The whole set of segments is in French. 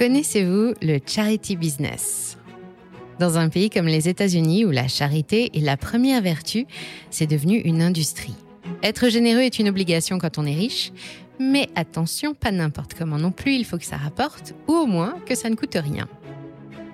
Connaissez-vous le charity business? Dans un pays comme les États-Unis où la charité est la première vertu, c'est devenu une industrie. Être généreux est une obligation quand on est riche, mais attention, pas n'importe comment non plus, il faut que ça rapporte, ou au moins que ça ne coûte rien.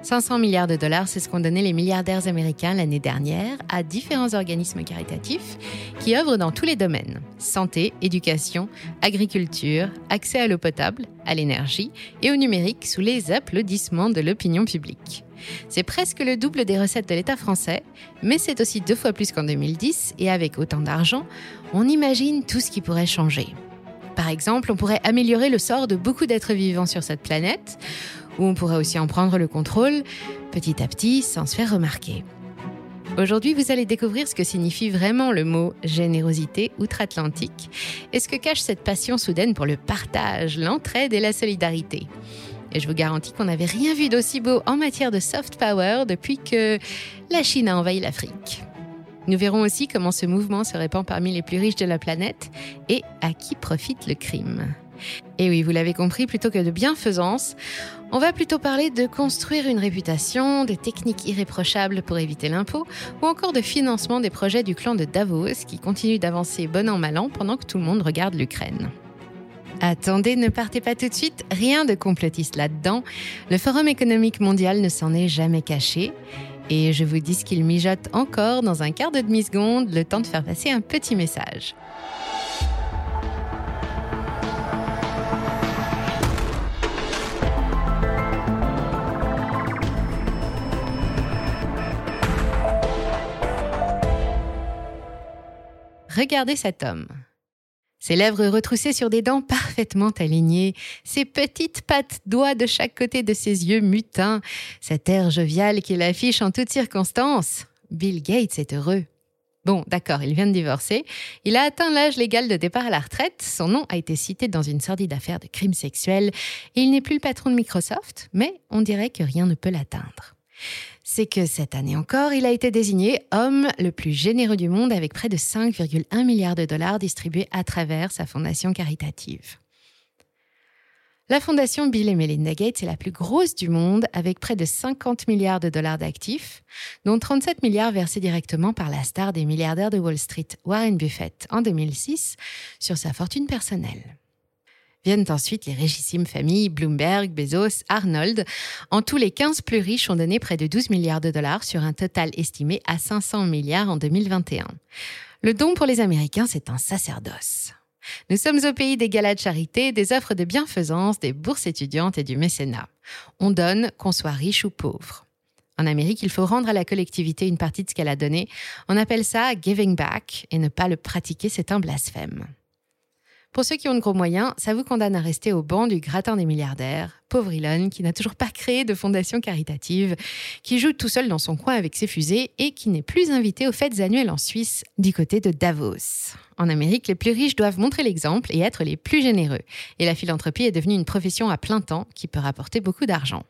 500 milliards de dollars, c'est ce qu'ont donné les milliardaires américains l'année dernière à différents organismes caritatifs qui œuvrent dans tous les domaines santé, éducation, agriculture, accès à l'eau potable, à l'énergie et au numérique sous les applaudissements de l'opinion publique. C'est presque le double des recettes de l'État français, mais c'est aussi deux fois plus qu'en 2010 et avec autant d'argent, on imagine tout ce qui pourrait changer. Par exemple, on pourrait améliorer le sort de beaucoup d'êtres vivants sur cette planète, ou on pourrait aussi en prendre le contrôle petit à petit sans se faire remarquer. Aujourd'hui, vous allez découvrir ce que signifie vraiment le mot générosité outre-Atlantique et ce que cache cette passion soudaine pour le partage, l'entraide et la solidarité. Et je vous garantis qu'on n'avait rien vu d'aussi beau en matière de soft power depuis que la Chine a envahi l'Afrique. Nous verrons aussi comment ce mouvement se répand parmi les plus riches de la planète et à qui profite le crime. Et oui, vous l'avez compris, plutôt que de bienfaisance, on va plutôt parler de construire une réputation, des techniques irréprochables pour éviter l'impôt, ou encore de financement des projets du clan de Davos qui continue d'avancer bon an mal an pendant que tout le monde regarde l'Ukraine. Attendez, ne partez pas tout de suite, rien de complotiste là-dedans. Le Forum économique mondial ne s'en est jamais caché. Et je vous dis qu'il mijote encore dans un quart de demi-seconde, le temps de faire passer un petit message. Regardez cet homme. Ses lèvres retroussées sur des dents parfaitement alignées, ses petites pattes doigts de chaque côté de ses yeux mutins, cet air jovial qu'il affiche en toutes circonstances. Bill Gates est heureux. Bon, d'accord, il vient de divorcer. Il a atteint l'âge légal de départ à la retraite. Son nom a été cité dans une sordide affaire de crime sexuel. Il n'est plus le patron de Microsoft, mais on dirait que rien ne peut l'atteindre c'est que cette année encore, il a été désigné homme le plus généreux du monde avec près de 5,1 milliards de dollars distribués à travers sa fondation caritative. La fondation Bill et Melinda Gates est la plus grosse du monde avec près de 50 milliards de dollars d'actifs, dont 37 milliards versés directement par la star des milliardaires de Wall Street, Warren Buffett, en 2006, sur sa fortune personnelle. Viennent ensuite les richissimes familles Bloomberg, Bezos, Arnold. En tous, les 15 plus riches ont donné près de 12 milliards de dollars sur un total estimé à 500 milliards en 2021. Le don pour les Américains, c'est un sacerdoce. Nous sommes au pays des galas de charité, des offres de bienfaisance, des bourses étudiantes et du mécénat. On donne, qu'on soit riche ou pauvre. En Amérique, il faut rendre à la collectivité une partie de ce qu'elle a donné. On appelle ça giving back et ne pas le pratiquer, c'est un blasphème. Pour ceux qui ont de gros moyens, ça vous condamne à rester au banc du gratin des milliardaires. Pauvre Elon, qui n'a toujours pas créé de fondation caritative, qui joue tout seul dans son coin avec ses fusées et qui n'est plus invité aux fêtes annuelles en Suisse, du côté de Davos. En Amérique, les plus riches doivent montrer l'exemple et être les plus généreux. Et la philanthropie est devenue une profession à plein temps qui peut rapporter beaucoup d'argent.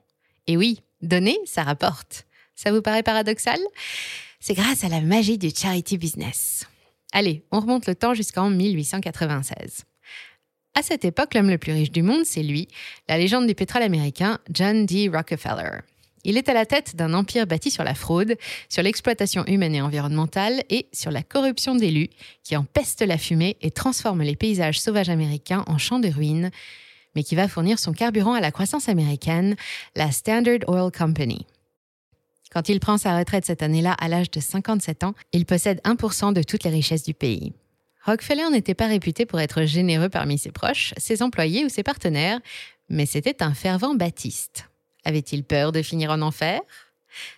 Et oui, donner, ça rapporte. Ça vous paraît paradoxal? C'est grâce à la magie du charity business. Allez, on remonte le temps jusqu'en 1896. À cette époque, l'homme le plus riche du monde, c'est lui, la légende du pétrole américain John D. Rockefeller. Il est à la tête d'un empire bâti sur la fraude, sur l'exploitation humaine et environnementale et sur la corruption d'élus qui empeste la fumée et transforme les paysages sauvages américains en champs de ruines, mais qui va fournir son carburant à la croissance américaine, la Standard Oil Company. Quand il prend sa retraite cette année-là à l'âge de 57 ans, il possède 1% de toutes les richesses du pays. Rockefeller n'était pas réputé pour être généreux parmi ses proches, ses employés ou ses partenaires, mais c'était un fervent baptiste. Avait-il peur de finir en enfer?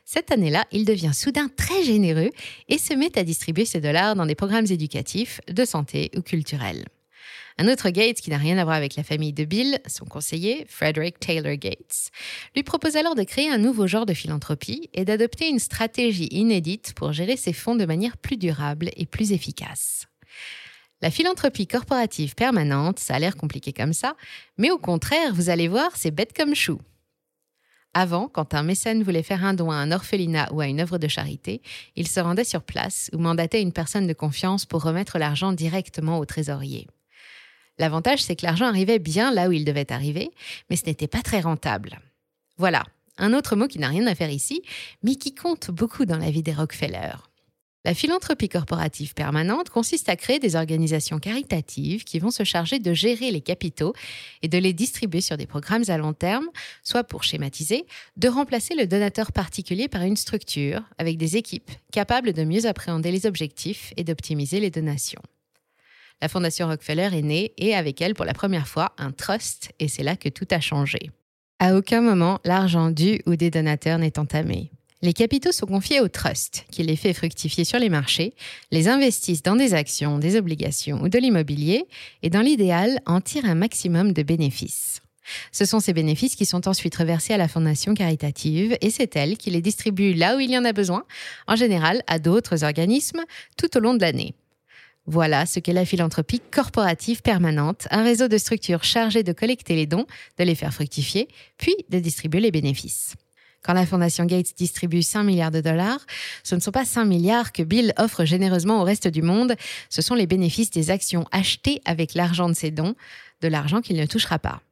Cette année-là, il devient soudain très généreux et se met à distribuer ses dollars dans des programmes éducatifs, de santé ou culturels. Un autre Gates, qui n'a rien à voir avec la famille de Bill, son conseiller, Frederick Taylor Gates, lui propose alors de créer un nouveau genre de philanthropie et d'adopter une stratégie inédite pour gérer ses fonds de manière plus durable et plus efficace. La philanthropie corporative permanente, ça a l'air compliqué comme ça, mais au contraire, vous allez voir, c'est bête comme chou. Avant, quand un mécène voulait faire un don à un orphelinat ou à une œuvre de charité, il se rendait sur place ou mandatait une personne de confiance pour remettre l'argent directement au trésorier. L'avantage, c'est que l'argent arrivait bien là où il devait arriver, mais ce n'était pas très rentable. Voilà, un autre mot qui n'a rien à faire ici, mais qui compte beaucoup dans la vie des Rockefeller. La philanthropie corporative permanente consiste à créer des organisations caritatives qui vont se charger de gérer les capitaux et de les distribuer sur des programmes à long terme, soit pour schématiser, de remplacer le donateur particulier par une structure avec des équipes capables de mieux appréhender les objectifs et d'optimiser les donations. La Fondation Rockefeller est née et avec elle pour la première fois un trust et c'est là que tout a changé. À aucun moment l'argent dû ou des donateurs n'est entamé. Les capitaux sont confiés au trust, qui les fait fructifier sur les marchés, les investissent dans des actions, des obligations ou de l'immobilier, et dans l'idéal, en tirent un maximum de bénéfices. Ce sont ces bénéfices qui sont ensuite reversés à la fondation caritative, et c'est elle qui les distribue là où il y en a besoin, en général à d'autres organismes, tout au long de l'année. Voilà ce qu'est la philanthropie corporative permanente, un réseau de structures chargées de collecter les dons, de les faire fructifier, puis de distribuer les bénéfices. Quand la Fondation Gates distribue 5 milliards de dollars, ce ne sont pas 5 milliards que Bill offre généreusement au reste du monde, ce sont les bénéfices des actions achetées avec l'argent de ses dons, de l'argent qu'il ne touchera pas.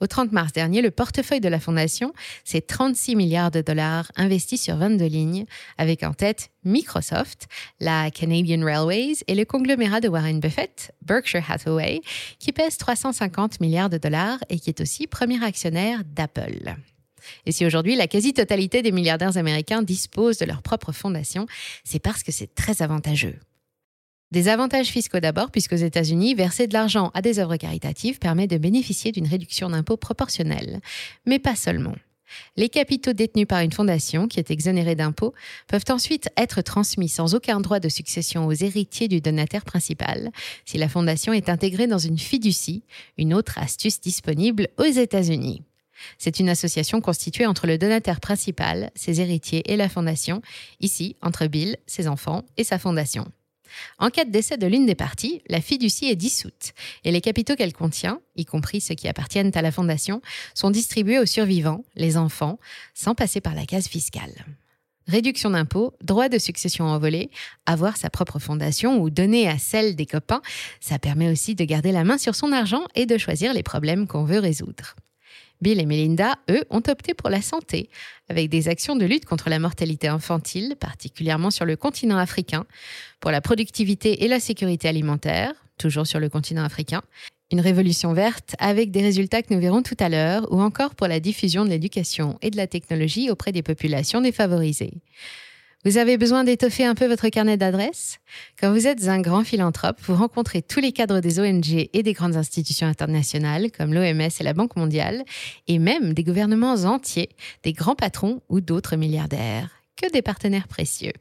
Au 30 mars dernier, le portefeuille de la Fondation, c'est 36 milliards de dollars investis sur 22 lignes, avec en tête Microsoft, la Canadian Railways et le conglomérat de Warren Buffett, Berkshire Hathaway, qui pèse 350 milliards de dollars et qui est aussi premier actionnaire d'Apple. Et si aujourd'hui la quasi-totalité des milliardaires américains disposent de leur propre fondation, c'est parce que c'est très avantageux. Des avantages fiscaux d'abord, puisqu'aux États-Unis, verser de l'argent à des œuvres caritatives permet de bénéficier d'une réduction d'impôt proportionnelle. Mais pas seulement. Les capitaux détenus par une fondation, qui est exonérée d'impôts, peuvent ensuite être transmis sans aucun droit de succession aux héritiers du donataire principal, si la fondation est intégrée dans une fiducie, une autre astuce disponible aux États-Unis. C'est une association constituée entre le donateur principal, ses héritiers et la fondation, ici entre Bill, ses enfants et sa fondation. En cas de décès de l'une des parties, la fiducie est dissoute et les capitaux qu'elle contient, y compris ceux qui appartiennent à la fondation, sont distribués aux survivants, les enfants, sans passer par la case fiscale. Réduction d'impôts, droit de succession envolé, avoir sa propre fondation ou donner à celle des copains, ça permet aussi de garder la main sur son argent et de choisir les problèmes qu'on veut résoudre. Bill et Melinda, eux, ont opté pour la santé, avec des actions de lutte contre la mortalité infantile, particulièrement sur le continent africain, pour la productivité et la sécurité alimentaire, toujours sur le continent africain, une révolution verte avec des résultats que nous verrons tout à l'heure, ou encore pour la diffusion de l'éducation et de la technologie auprès des populations défavorisées. Vous avez besoin d'étoffer un peu votre carnet d'adresses? Quand vous êtes un grand philanthrope, vous rencontrez tous les cadres des ONG et des grandes institutions internationales comme l'OMS et la Banque mondiale, et même des gouvernements entiers, des grands patrons ou d'autres milliardaires. Que des partenaires précieux.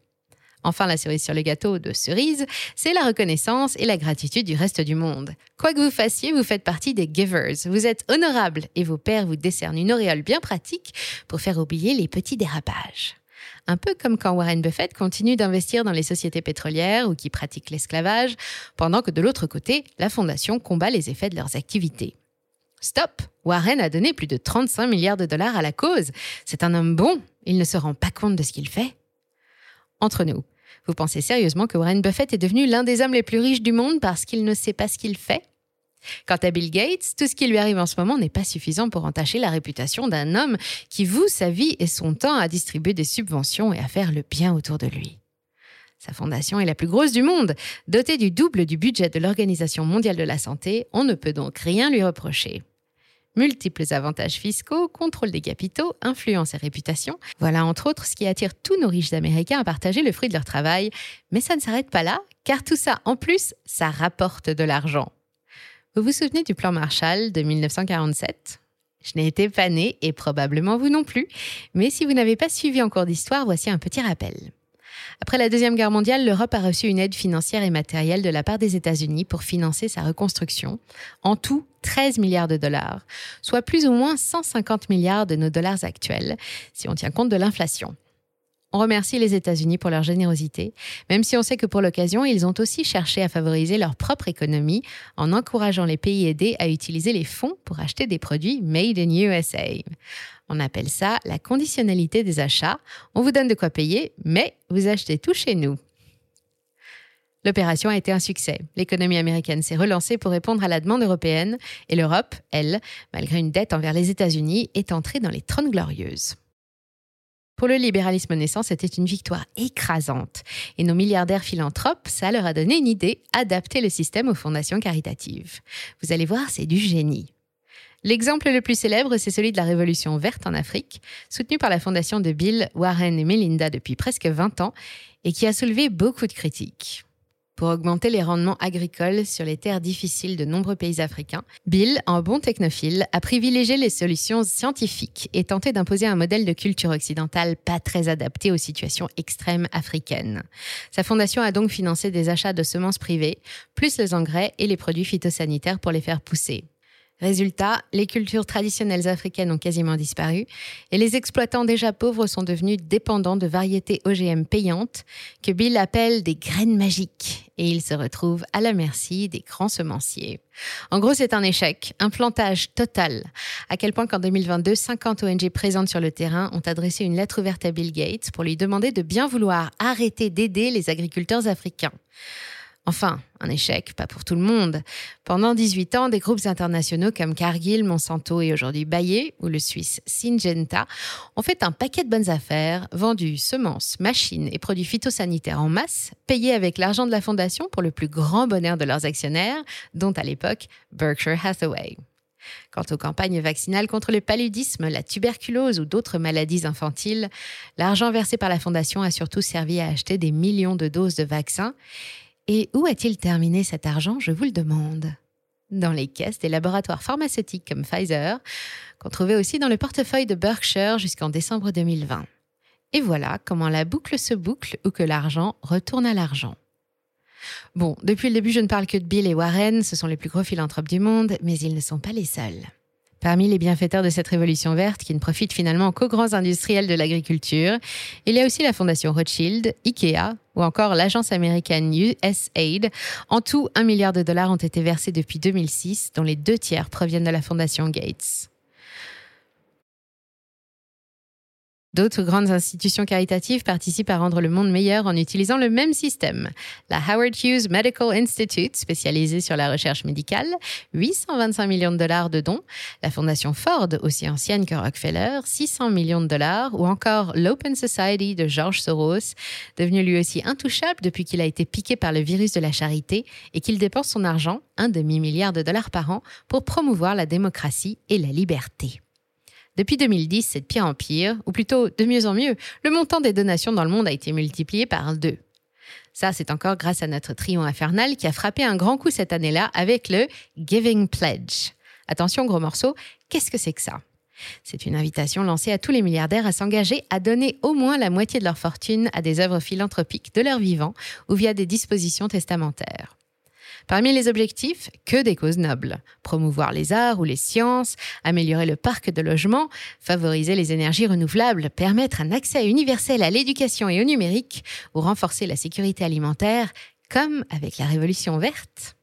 Enfin, la cerise sur le gâteau de cerise, c'est la reconnaissance et la gratitude du reste du monde. Quoi que vous fassiez, vous faites partie des givers. Vous êtes honorable et vos pères vous décernent une auréole bien pratique pour faire oublier les petits dérapages. Un peu comme quand Warren Buffett continue d'investir dans les sociétés pétrolières ou qui pratiquent l'esclavage, pendant que de l'autre côté, la fondation combat les effets de leurs activités. Stop Warren a donné plus de 35 milliards de dollars à la cause. C'est un homme bon. Il ne se rend pas compte de ce qu'il fait. Entre nous, vous pensez sérieusement que Warren Buffett est devenu l'un des hommes les plus riches du monde parce qu'il ne sait pas ce qu'il fait? Quant à Bill Gates, tout ce qui lui arrive en ce moment n'est pas suffisant pour entacher la réputation d'un homme qui voue sa vie et son temps à distribuer des subventions et à faire le bien autour de lui. Sa fondation est la plus grosse du monde. Dotée du double du budget de l'Organisation mondiale de la santé, on ne peut donc rien lui reprocher. Multiples avantages fiscaux, contrôle des capitaux, influence et réputation, voilà entre autres ce qui attire tous nos riches Américains à partager le fruit de leur travail. Mais ça ne s'arrête pas là, car tout ça, en plus, ça rapporte de l'argent. Vous vous souvenez du plan Marshall de 1947 Je n'ai été pas née et probablement vous non plus, mais si vous n'avez pas suivi en cours d'histoire, voici un petit rappel. Après la Deuxième Guerre mondiale, l'Europe a reçu une aide financière et matérielle de la part des États-Unis pour financer sa reconstruction. En tout, 13 milliards de dollars, soit plus ou moins 150 milliards de nos dollars actuels, si on tient compte de l'inflation. On remercie les États-Unis pour leur générosité, même si on sait que pour l'occasion, ils ont aussi cherché à favoriser leur propre économie en encourageant les pays aidés à utiliser les fonds pour acheter des produits made in USA. On appelle ça la conditionnalité des achats. On vous donne de quoi payer, mais vous achetez tout chez nous. L'opération a été un succès. L'économie américaine s'est relancée pour répondre à la demande européenne et l'Europe, elle, malgré une dette envers les États-Unis, est entrée dans les trônes glorieuses. Pour le libéralisme naissant, c'était une victoire écrasante. Et nos milliardaires philanthropes, ça leur a donné une idée, adapter le système aux fondations caritatives. Vous allez voir, c'est du génie. L'exemple le plus célèbre, c'est celui de la Révolution verte en Afrique, soutenue par la fondation de Bill, Warren et Melinda depuis presque 20 ans, et qui a soulevé beaucoup de critiques. Pour augmenter les rendements agricoles sur les terres difficiles de nombreux pays africains, Bill, en bon technophile, a privilégié les solutions scientifiques et tenté d'imposer un modèle de culture occidentale pas très adapté aux situations extrêmes africaines. Sa fondation a donc financé des achats de semences privées, plus les engrais et les produits phytosanitaires pour les faire pousser. Résultat, les cultures traditionnelles africaines ont quasiment disparu et les exploitants déjà pauvres sont devenus dépendants de variétés OGM payantes que Bill appelle des graines magiques et ils se retrouvent à la merci des grands semenciers. En gros, c'est un échec, un plantage total. À quel point qu'en 2022, 50 ONG présentes sur le terrain ont adressé une lettre ouverte à Bill Gates pour lui demander de bien vouloir arrêter d'aider les agriculteurs africains. Enfin, un échec, pas pour tout le monde. Pendant 18 ans, des groupes internationaux comme Cargill, Monsanto et aujourd'hui Bayer ou le Suisse Syngenta ont fait un paquet de bonnes affaires, vendu semences, machines et produits phytosanitaires en masse, payés avec l'argent de la fondation pour le plus grand bonheur de leurs actionnaires, dont à l'époque Berkshire Hathaway. Quant aux campagnes vaccinales contre le paludisme, la tuberculose ou d'autres maladies infantiles, l'argent versé par la Fondation a surtout servi à acheter des millions de doses de vaccins et où a-t-il terminé cet argent, je vous le demande Dans les caisses des laboratoires pharmaceutiques comme Pfizer, qu'on trouvait aussi dans le portefeuille de Berkshire jusqu'en décembre 2020. Et voilà comment la boucle se boucle ou que l'argent retourne à l'argent. Bon, depuis le début, je ne parle que de Bill et Warren, ce sont les plus gros philanthropes du monde, mais ils ne sont pas les seuls. Parmi les bienfaiteurs de cette révolution verte, qui ne profite finalement qu'aux grands industriels de l'agriculture, il y a aussi la Fondation Rothschild, IKEA ou encore l'agence américaine USAID. En tout, un milliard de dollars ont été versés depuis 2006, dont les deux tiers proviennent de la Fondation Gates. D'autres grandes institutions caritatives participent à rendre le monde meilleur en utilisant le même système. La Howard Hughes Medical Institute, spécialisée sur la recherche médicale, 825 millions de dollars de dons. La Fondation Ford, aussi ancienne que Rockefeller, 600 millions de dollars. Ou encore l'Open Society de George Soros, devenu lui aussi intouchable depuis qu'il a été piqué par le virus de la charité et qu'il dépense son argent, un demi-milliard de dollars par an, pour promouvoir la démocratie et la liberté. Depuis 2010, c'est de pire en pire, ou plutôt de mieux en mieux. Le montant des donations dans le monde a été multiplié par deux. Ça, c'est encore grâce à notre trio infernal qui a frappé un grand coup cette année-là avec le Giving Pledge. Attention, gros morceau, qu'est-ce que c'est que ça? C'est une invitation lancée à tous les milliardaires à s'engager à donner au moins la moitié de leur fortune à des œuvres philanthropiques de leur vivant ou via des dispositions testamentaires. Parmi les objectifs, que des causes nobles. Promouvoir les arts ou les sciences, améliorer le parc de logement, favoriser les énergies renouvelables, permettre un accès universel à l'éducation et au numérique, ou renforcer la sécurité alimentaire, comme avec la Révolution verte.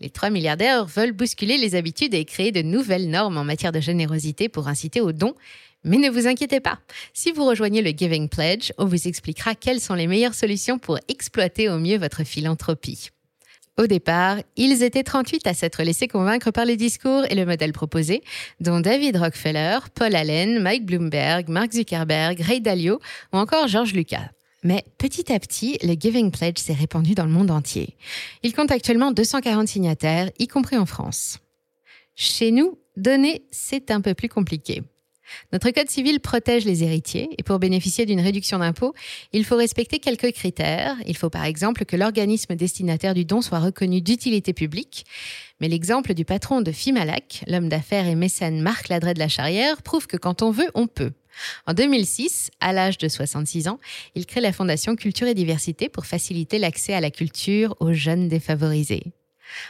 Les trois milliardaires veulent bousculer les habitudes et créer de nouvelles normes en matière de générosité pour inciter aux dons. Mais ne vous inquiétez pas, si vous rejoignez le Giving Pledge, on vous expliquera quelles sont les meilleures solutions pour exploiter au mieux votre philanthropie. Au départ, ils étaient 38 à s'être laissés convaincre par les discours et le modèle proposé, dont David Rockefeller, Paul Allen, Mike Bloomberg, Mark Zuckerberg, Ray Dalio ou encore George Lucas. Mais petit à petit, le Giving Pledge s'est répandu dans le monde entier. Il compte actuellement 240 signataires, y compris en France. Chez nous, donner, c'est un peu plus compliqué. Notre Code civil protège les héritiers et pour bénéficier d'une réduction d'impôt, il faut respecter quelques critères. Il faut par exemple que l'organisme destinataire du don soit reconnu d'utilité publique. Mais l'exemple du patron de Fimalac, l'homme d'affaires et mécène Marc Ladret de la Charrière, prouve que quand on veut, on peut. En 2006, à l'âge de 66 ans, il crée la Fondation Culture et Diversité pour faciliter l'accès à la culture aux jeunes défavorisés.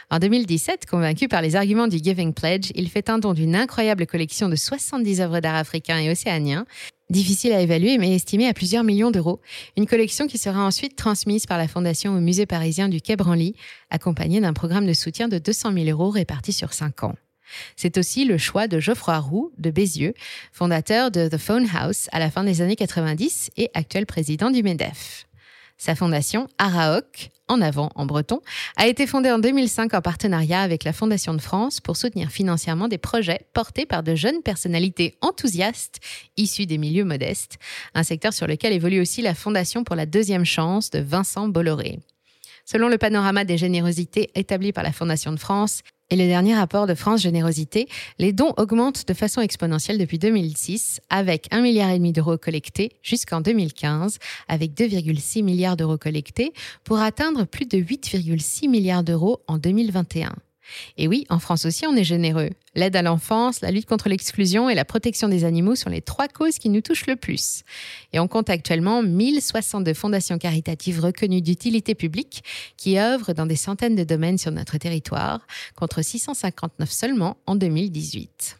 En 2017, convaincu par les arguments du Giving Pledge, il fait un don d'une incroyable collection de 70 œuvres d'art africains et océaniens, difficile à évaluer mais estimée à plusieurs millions d'euros, une collection qui sera ensuite transmise par la Fondation au musée parisien du Quai Branly, accompagnée d'un programme de soutien de 200 000 euros répartis sur 5 ans. C'est aussi le choix de Geoffroy Roux de Bézieux, fondateur de The Phone House à la fin des années 90 et actuel président du MEDEF. Sa fondation, Araok, en avant en breton, a été fondée en 2005 en partenariat avec la Fondation de France pour soutenir financièrement des projets portés par de jeunes personnalités enthousiastes issues des milieux modestes, un secteur sur lequel évolue aussi la Fondation pour la deuxième chance de Vincent Bolloré. Selon le panorama des générosités établi par la Fondation de France, et le dernier rapport de France Générosité, les dons augmentent de façon exponentielle depuis 2006, avec 1,5 milliard d'euros collectés jusqu'en 2015, avec 2,6 milliards d'euros collectés, pour atteindre plus de 8,6 milliards d'euros en 2021. Et oui, en France aussi, on est généreux. L'aide à l'enfance, la lutte contre l'exclusion et la protection des animaux sont les trois causes qui nous touchent le plus. Et on compte actuellement 1062 fondations caritatives reconnues d'utilité publique qui œuvrent dans des centaines de domaines sur notre territoire, contre 659 seulement en 2018.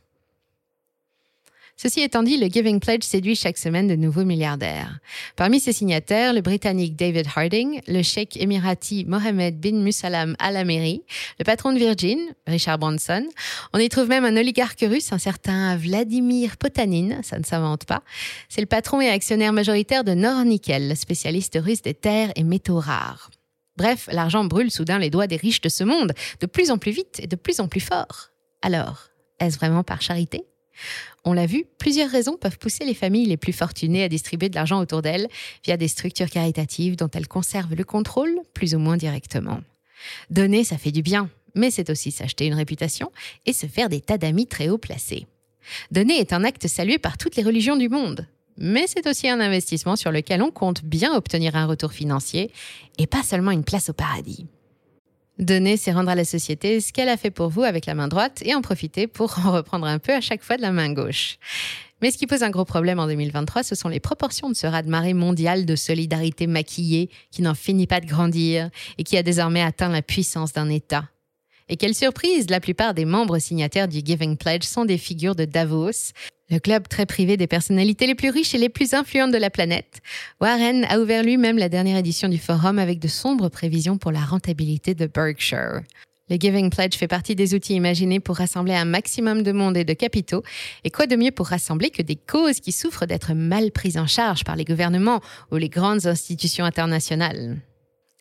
Ceci étant dit, le Giving Pledge séduit chaque semaine de nouveaux milliardaires. Parmi ses signataires, le Britannique David Harding, le Cheikh émirati Mohamed bin Musalam Al Ameri, le patron de Virgin, Richard Branson. On y trouve même un oligarque russe, un certain Vladimir Potanin, ça ne s'invente pas. C'est le patron et actionnaire majoritaire de Nornickel, spécialiste russe des terres et métaux rares. Bref, l'argent brûle soudain les doigts des riches de ce monde, de plus en plus vite et de plus en plus fort. Alors, est-ce vraiment par charité? On l'a vu, plusieurs raisons peuvent pousser les familles les plus fortunées à distribuer de l'argent autour d'elles via des structures caritatives dont elles conservent le contrôle plus ou moins directement. Donner, ça fait du bien, mais c'est aussi s'acheter une réputation et se faire des tas d'amis très haut placés. Donner est un acte salué par toutes les religions du monde, mais c'est aussi un investissement sur lequel on compte bien obtenir un retour financier et pas seulement une place au paradis. Donner, c'est rendre à la société ce qu'elle a fait pour vous avec la main droite et en profiter pour en reprendre un peu à chaque fois de la main gauche. Mais ce qui pose un gros problème en 2023, ce sont les proportions de ce raz-de-marée mondial de solidarité maquillée qui n'en finit pas de grandir et qui a désormais atteint la puissance d'un État. Et quelle surprise, la plupart des membres signataires du Giving Pledge sont des figures de Davos, le club très privé des personnalités les plus riches et les plus influentes de la planète. Warren a ouvert lui-même la dernière édition du forum avec de sombres prévisions pour la rentabilité de Berkshire. Le Giving Pledge fait partie des outils imaginés pour rassembler un maximum de monde et de capitaux. Et quoi de mieux pour rassembler que des causes qui souffrent d'être mal prises en charge par les gouvernements ou les grandes institutions internationales?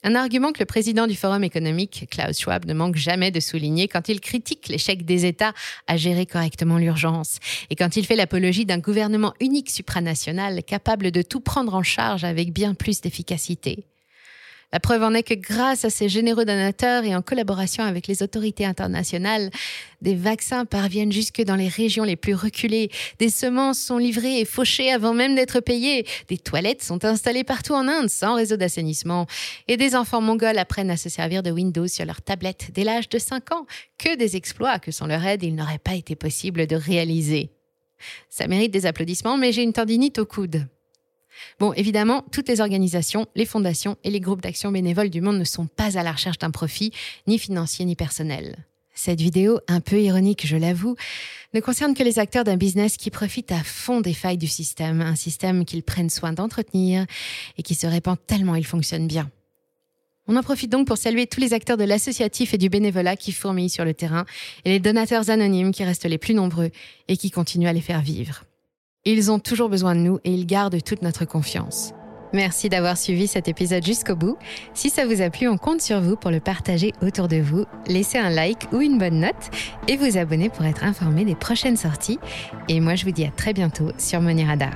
Un argument que le président du Forum économique, Klaus Schwab, ne manque jamais de souligner quand il critique l'échec des États à gérer correctement l'urgence et quand il fait l'apologie d'un gouvernement unique supranational capable de tout prendre en charge avec bien plus d'efficacité. La preuve en est que grâce à ces généreux donateurs et en collaboration avec les autorités internationales, des vaccins parviennent jusque dans les régions les plus reculées, des semences sont livrées et fauchées avant même d'être payées, des toilettes sont installées partout en Inde sans réseau d'assainissement, et des enfants mongols apprennent à se servir de Windows sur leur tablette dès l'âge de 5 ans. Que des exploits que sans leur aide, il n'aurait pas été possible de réaliser. Ça mérite des applaudissements, mais j'ai une tendinite au coude. Bon, évidemment, toutes les organisations, les fondations et les groupes d'action bénévoles du monde ne sont pas à la recherche d'un profit, ni financier ni personnel. Cette vidéo, un peu ironique, je l'avoue, ne concerne que les acteurs d'un business qui profitent à fond des failles du système, un système qu'ils prennent soin d'entretenir et qui se répand tellement il fonctionne bien. On en profite donc pour saluer tous les acteurs de l'associatif et du bénévolat qui fourmillent sur le terrain et les donateurs anonymes qui restent les plus nombreux et qui continuent à les faire vivre. Ils ont toujours besoin de nous et ils gardent toute notre confiance. Merci d'avoir suivi cet épisode jusqu'au bout. Si ça vous a plu, on compte sur vous pour le partager autour de vous, laisser un like ou une bonne note et vous abonner pour être informé des prochaines sorties. Et moi, je vous dis à très bientôt sur Money Radar.